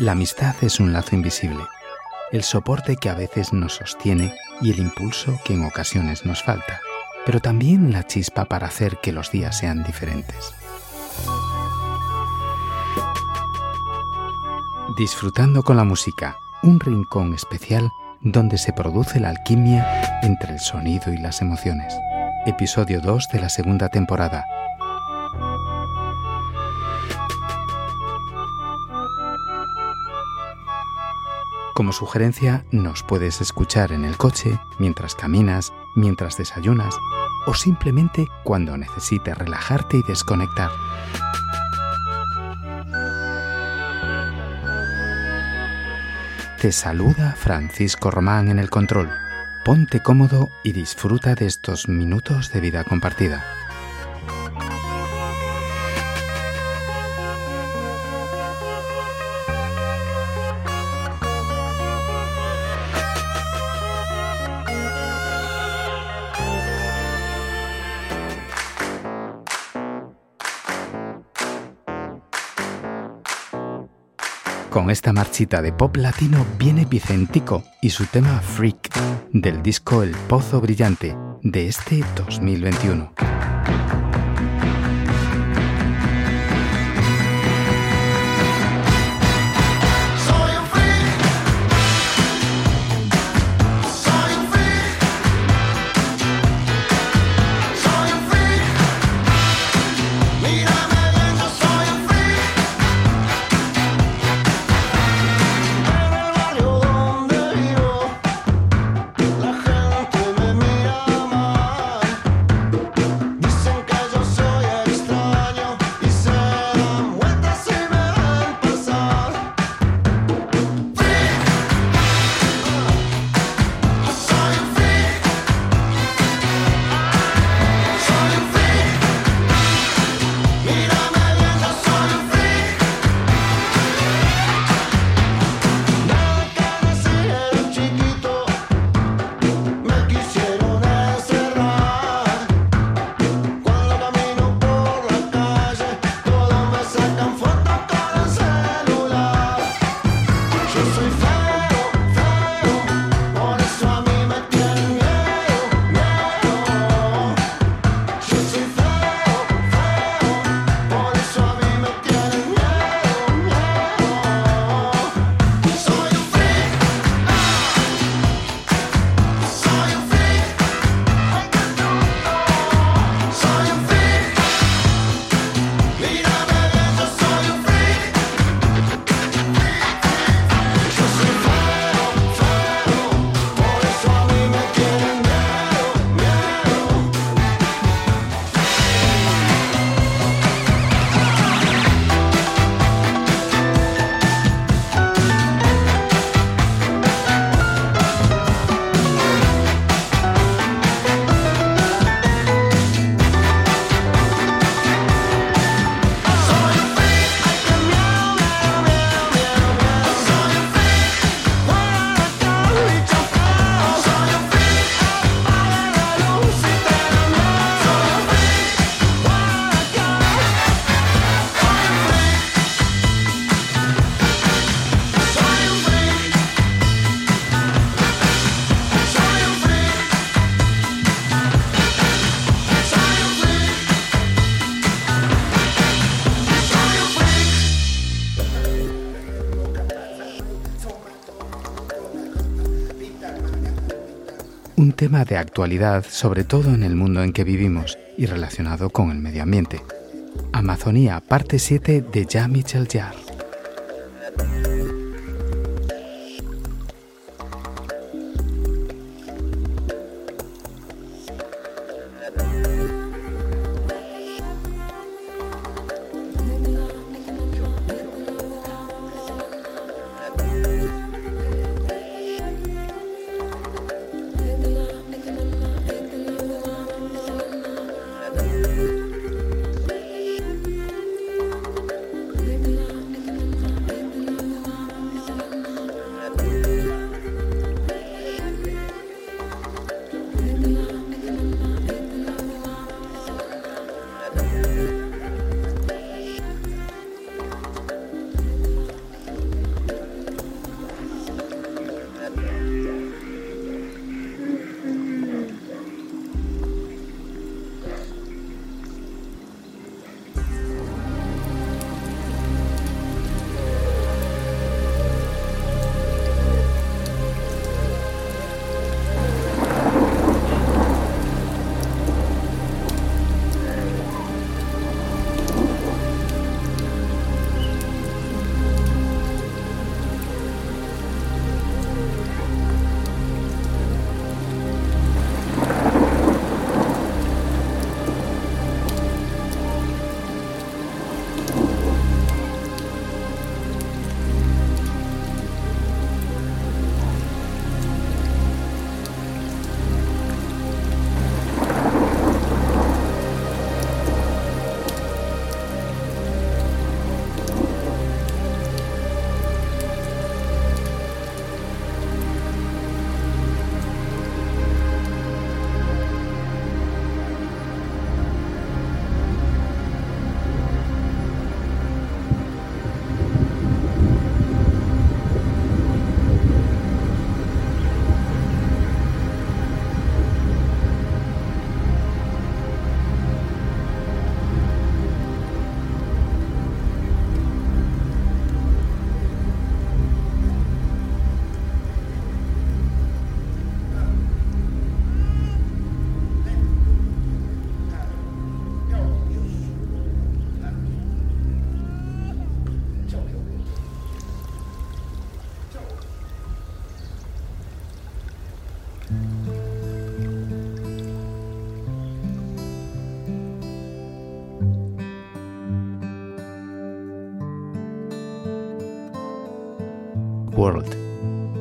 La amistad es un lazo invisible, el soporte que a veces nos sostiene y el impulso que en ocasiones nos falta, pero también la chispa para hacer que los días sean diferentes. Disfrutando con la música, un rincón especial donde se produce la alquimia entre el sonido y las emociones. Episodio 2 de la segunda temporada. Como sugerencia, nos puedes escuchar en el coche, mientras caminas, mientras desayunas o simplemente cuando necesites relajarte y desconectar. Te saluda Francisco Román en el control. Ponte cómodo y disfruta de estos minutos de vida compartida. Con esta marchita de pop latino viene Vicentico y su tema Freak del disco El Pozo Brillante de este 2021. Un tema de actualidad, sobre todo en el mundo en que vivimos y relacionado con el medio ambiente. Amazonía, parte 7 de Ja Michel Jarre.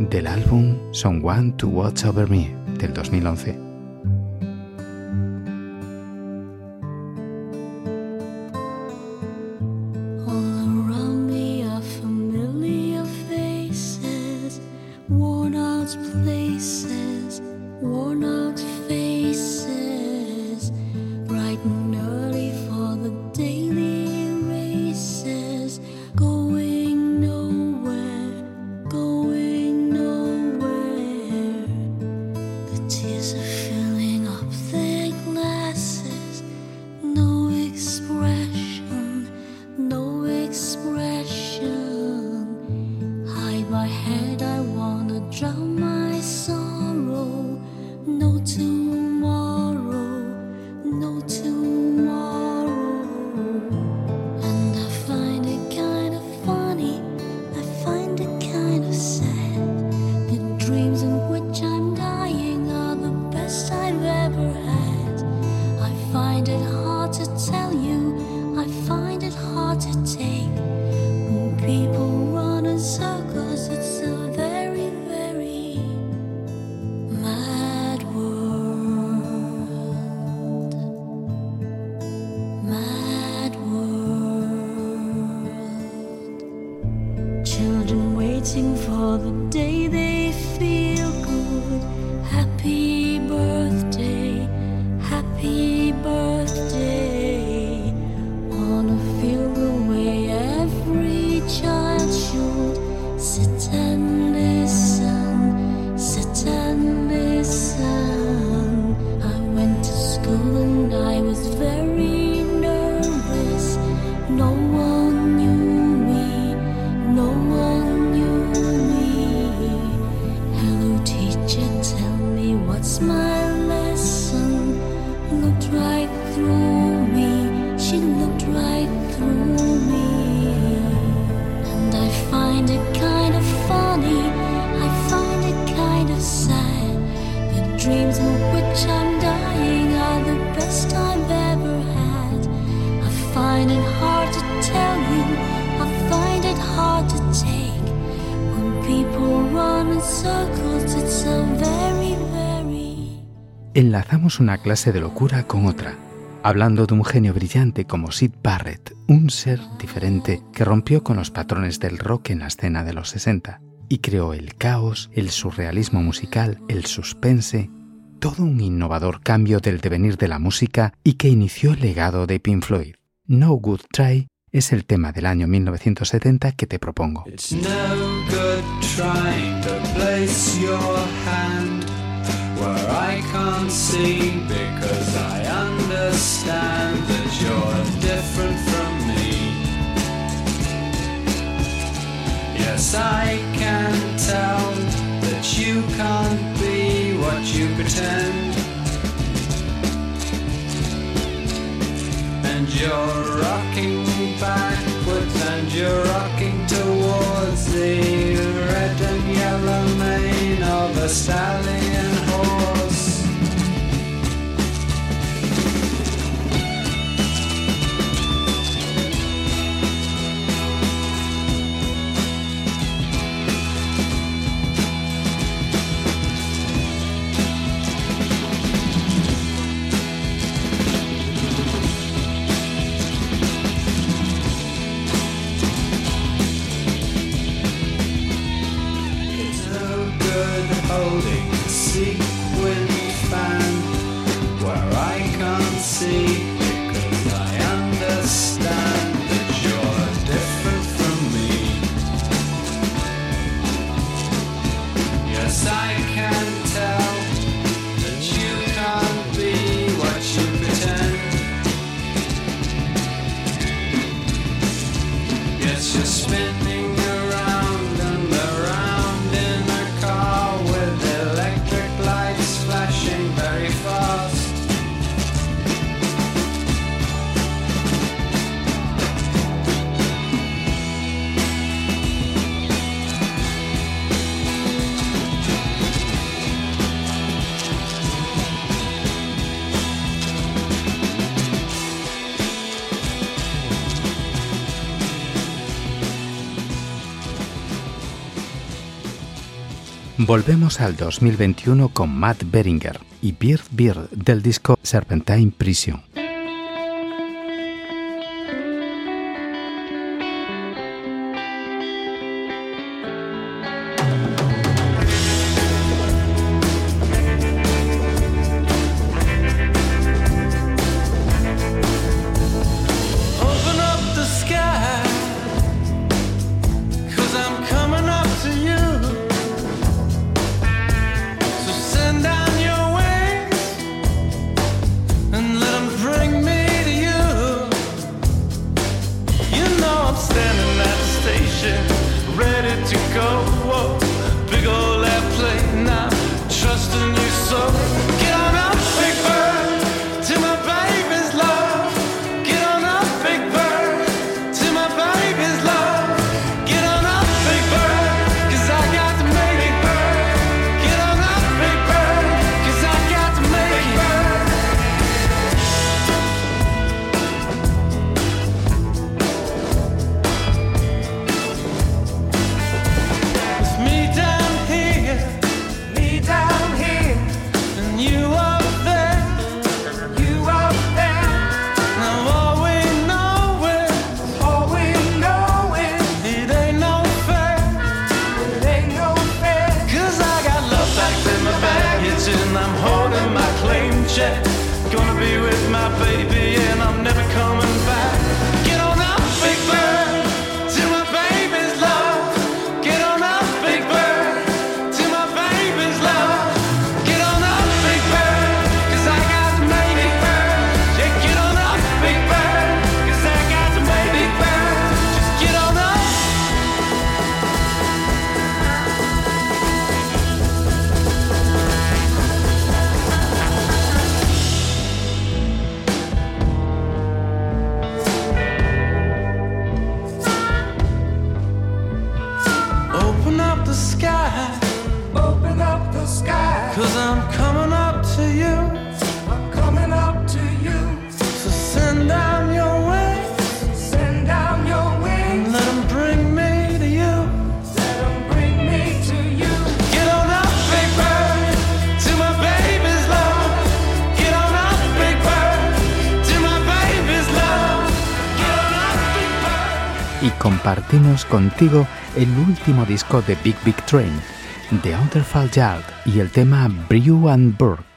Del álbum Someone to Watch Over Me del 2011. Enlazamos una clase de locura con otra, hablando de un genio brillante como Sid Barrett, un ser diferente que rompió con los patrones del rock en la escena de los 60 y creó el caos, el surrealismo musical, el suspense, todo un innovador cambio del devenir de la música y que inició el legado de Pink Floyd. No Good Try es el tema del año 1970 que te propongo. Where I can't see because I understand that you're different from me. Yes, I can tell that you can't be what you pretend. And you're rocking backwards and you're rocking towards the red and yellow mane of a stallion horse. Volvemos al 2021 con Matt Beringer y Beard Beard del disco Serpentine Prison. baby. Contigo el último disco de Big Big Train, The Outerfall Yard y el tema Brew and Burke.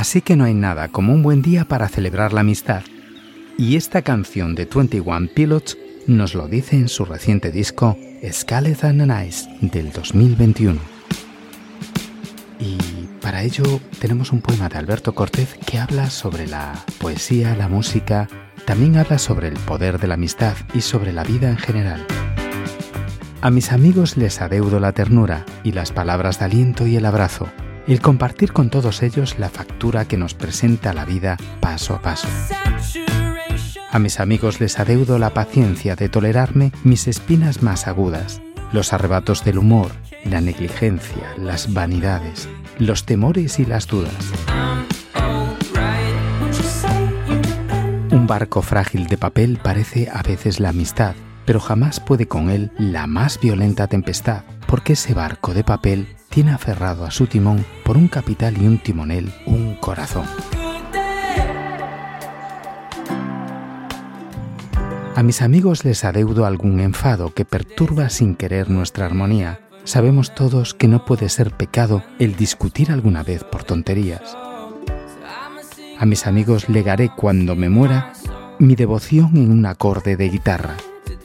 Así que no hay nada como un buen día para celebrar la amistad. Y esta canción de 21 Pilots nos lo dice en su reciente disco Scarlet and Ice del 2021. Y para ello tenemos un poema de Alberto Cortés que habla sobre la poesía, la música, también habla sobre el poder de la amistad y sobre la vida en general. A mis amigos les adeudo la ternura y las palabras de aliento y el abrazo, el compartir con todos ellos la factura que nos presenta la vida paso a paso. A mis amigos les adeudo la paciencia de tolerarme mis espinas más agudas, los arrebatos del humor, la negligencia, las vanidades, los temores y las dudas. Un barco frágil de papel parece a veces la amistad, pero jamás puede con él la más violenta tempestad, porque ese barco de papel tiene aferrado a su timón por un capital y un timonel un corazón. A mis amigos les adeudo algún enfado que perturba sin querer nuestra armonía. Sabemos todos que no puede ser pecado el discutir alguna vez por tonterías. A mis amigos legaré cuando me muera mi devoción en un acorde de guitarra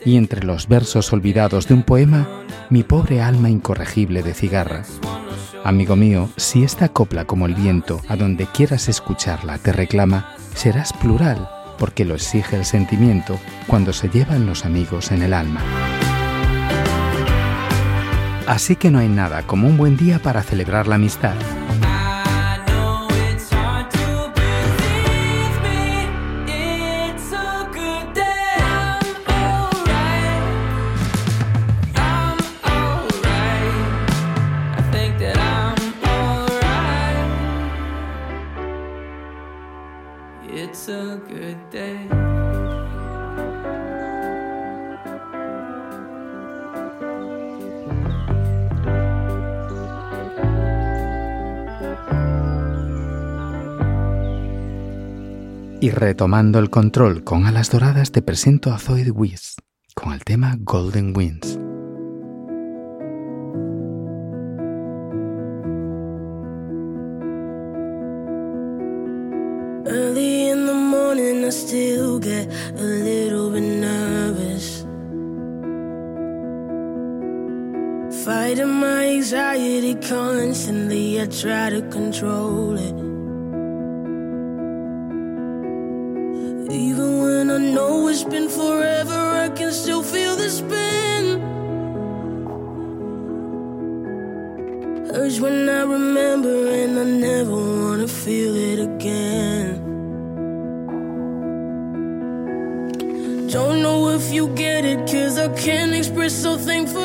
y entre los versos olvidados de un poema mi pobre alma incorregible de cigarra. Amigo mío, si esta copla como el viento, a donde quieras escucharla, te reclama, serás plural porque lo exige el sentimiento cuando se llevan los amigos en el alma. Así que no hay nada como un buen día para celebrar la amistad. Retomando el control con alas doradas te presento a Zoe Wiz con el tema Golden Winds. Early in the morning, I still get a little bit nervous. Fighting my anxiety constantly, I try to control it. Feel it again. Don't know if you get it, cause I can't express so thankful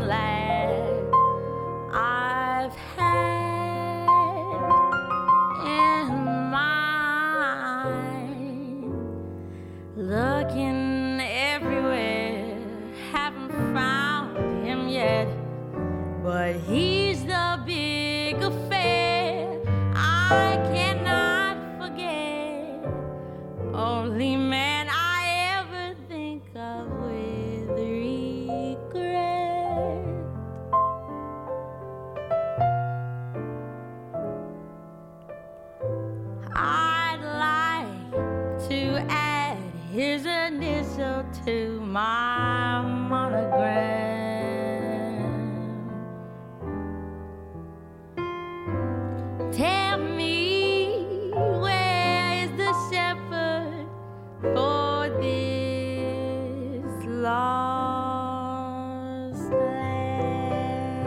I've had in mind. Looking everywhere, haven't found him yet, but he. to my monogram. Tell me where is the shepherd for this lost lamb?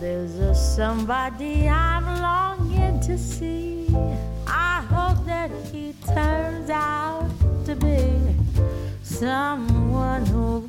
There's a somebody I to see. I hope that he turns out to be someone who'll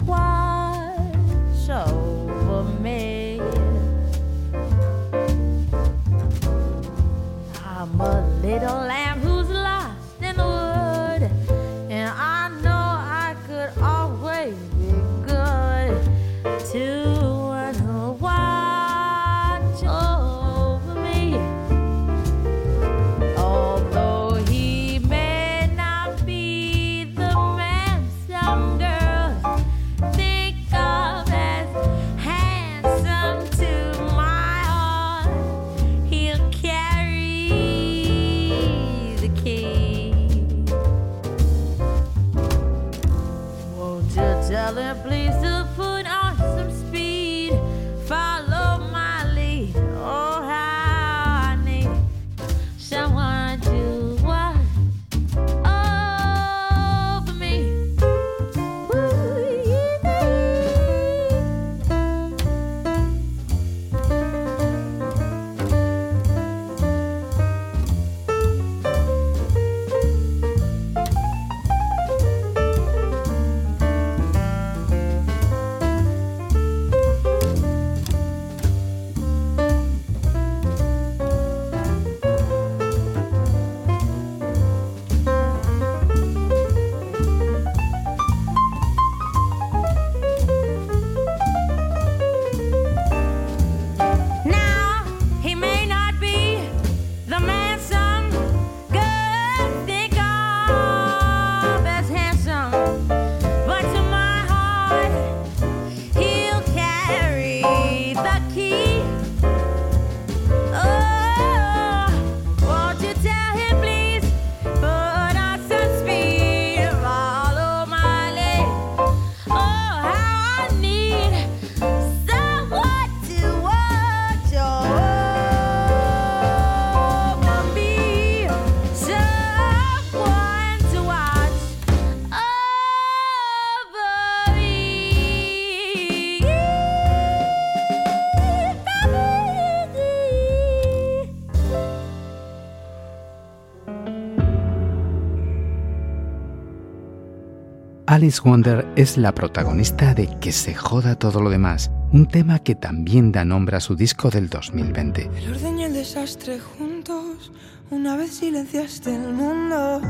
Alice Wonder es la protagonista de Que se joda todo lo demás, un tema que también da nombre a su disco del 2020. El orden y el desastre juntos, una vez silenciaste el mundo.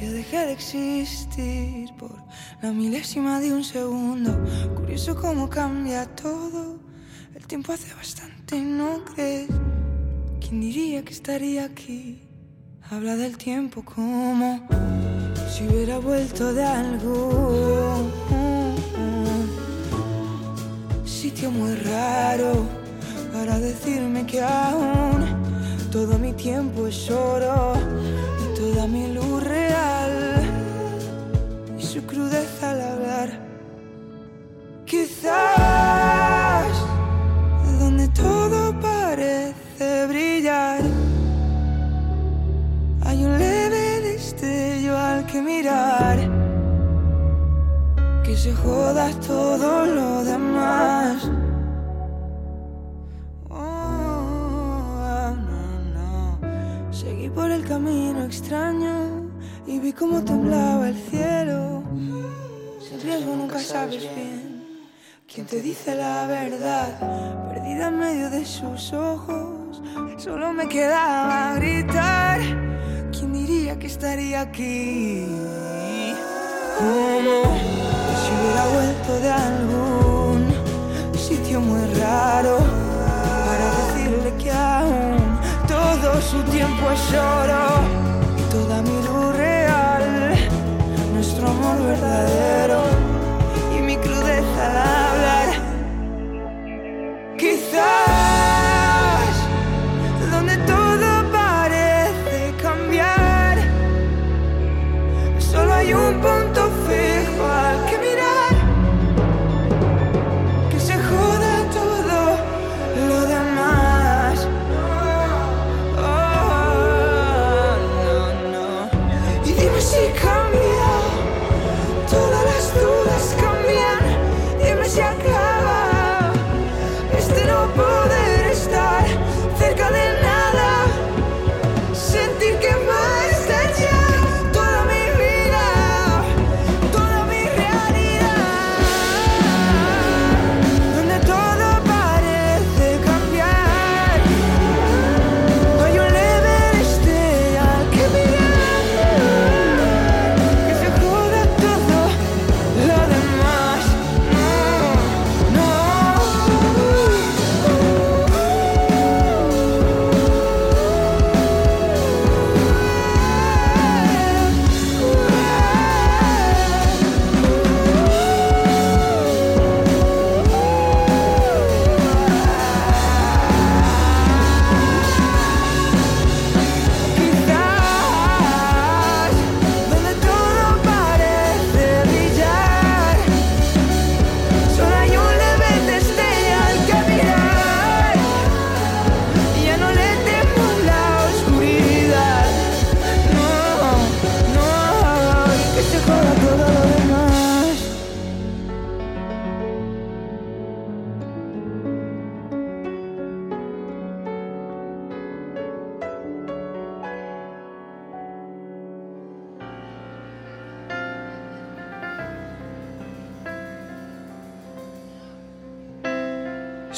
Yo dejé de existir por la milésima de un segundo. Curioso cómo cambia todo. El tiempo hace bastante, ¿no crees? ¿Quién diría que estaría aquí? Habla del tiempo como si hubiera vuelto de algo. Sitio muy raro para decirme que aún todo mi tiempo es oro y toda mi luz real y su crudeza al hablar. Quizás aquí? Como si hubiera vuelto de algún sitio muy raro para decirle que aún todo su tiempo es oro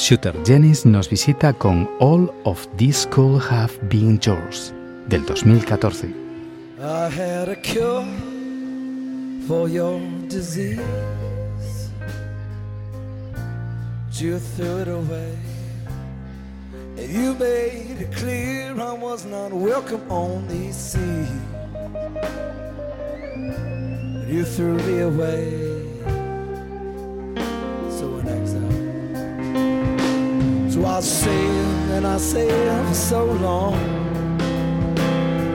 Shooter Jennings nos visita con All of This Could Have Been Yours del 2014. I had a cure for your disease. You threw it away. And you made it clear I was not welcome on these seas. You threw me away. I sailed and I sailed for so long.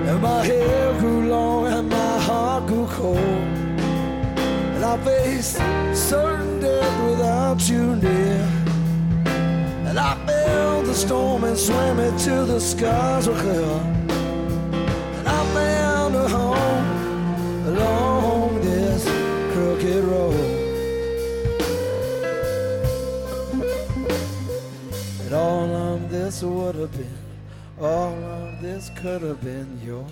And my hair grew long and my heart grew cold. And I faced certain death without you near. And I felt the storm and swam it till the skies were clear. This would have been, all of this could have been yours.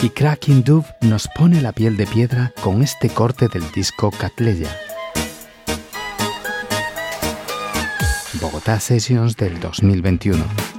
Y Cracking Dove nos pone la piel de piedra con este corte del disco Catleya. Bogotá Sessions del 2021.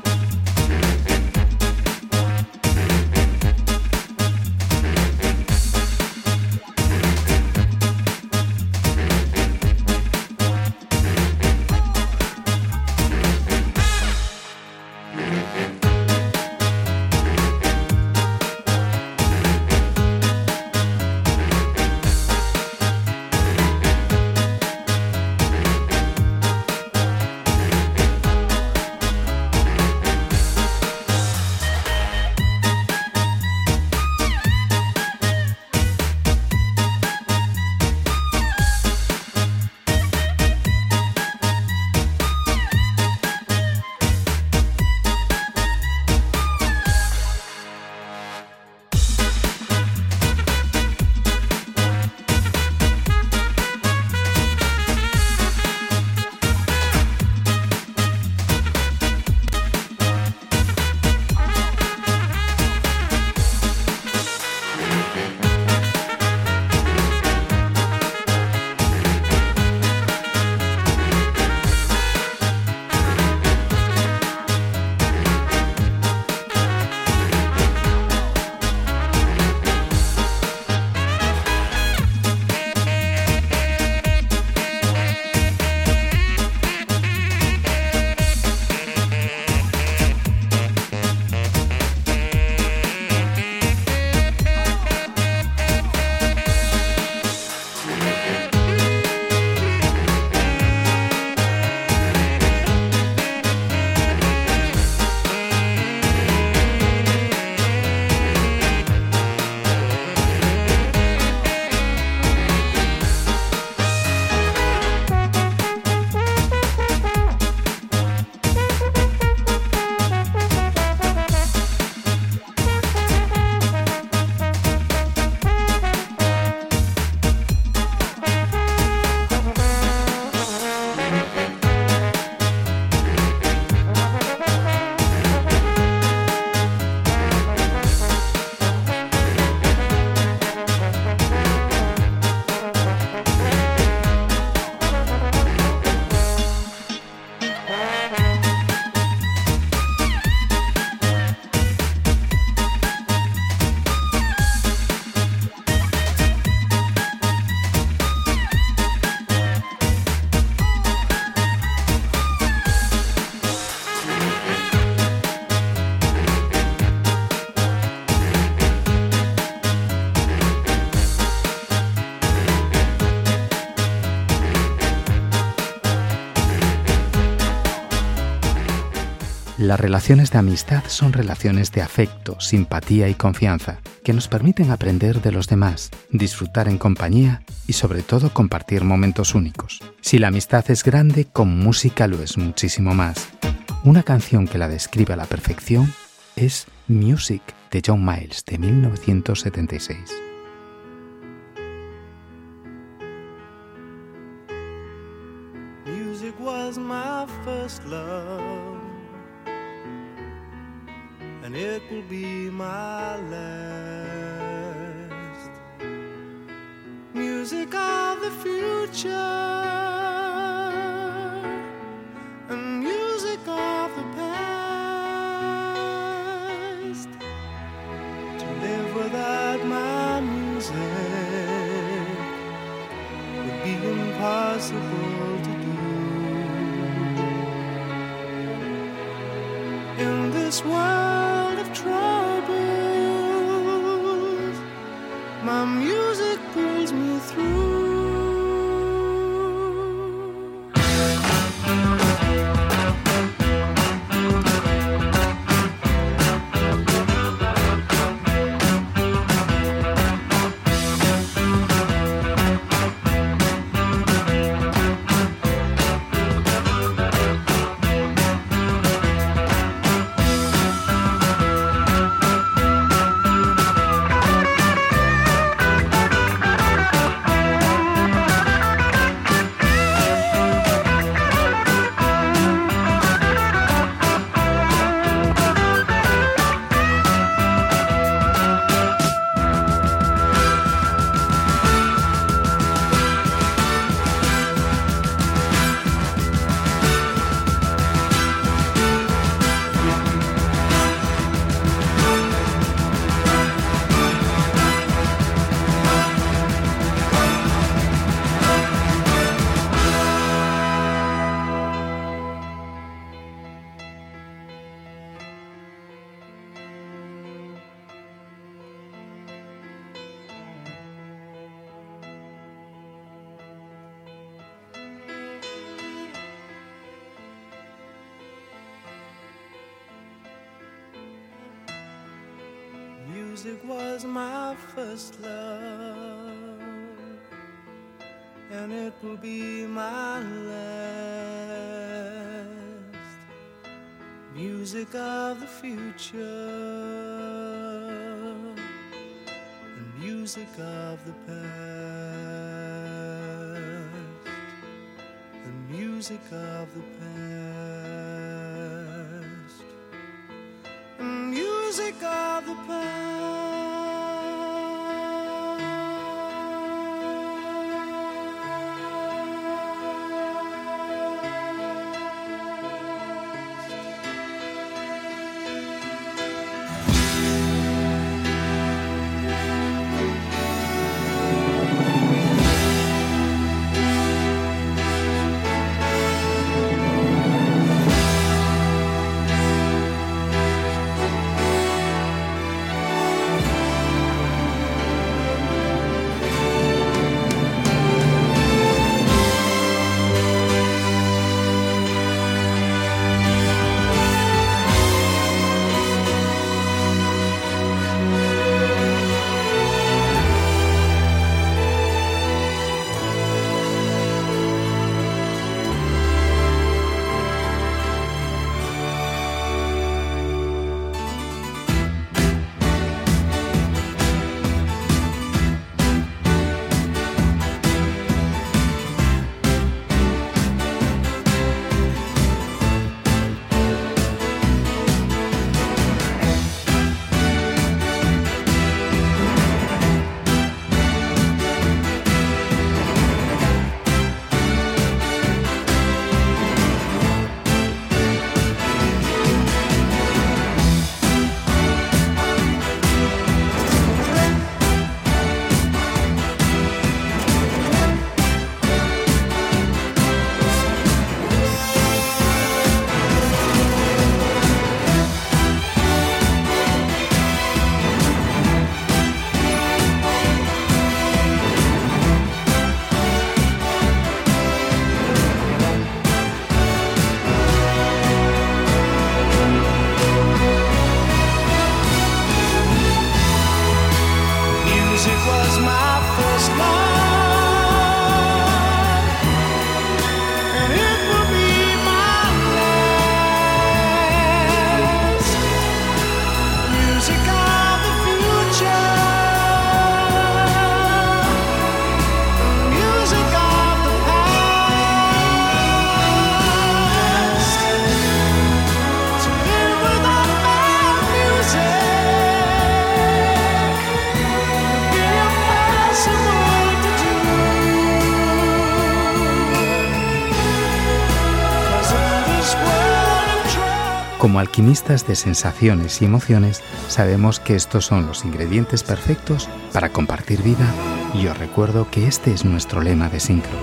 Las relaciones de amistad son relaciones de afecto, simpatía y confianza, que nos permiten aprender de los demás, disfrutar en compañía y sobre todo compartir momentos únicos. Si la amistad es grande, con música lo es muchísimo más. Una canción que la describe a la perfección es Music de John Miles de 1976. Music and it will be my last. Music of the future, and music of the past. To live without my music would be impossible to do. In this world of troubles, was my first love, and it will be my last. Music of the future, and music of the past, and music of the past music of the Como alquimistas de sensaciones y emociones, sabemos que estos son los ingredientes perfectos para compartir vida y os recuerdo que este es nuestro lema de Sincro.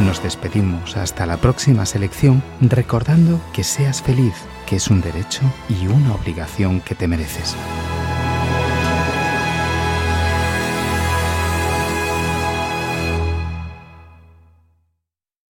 Nos despedimos hasta la próxima selección recordando que seas feliz, que es un derecho y una obligación que te mereces.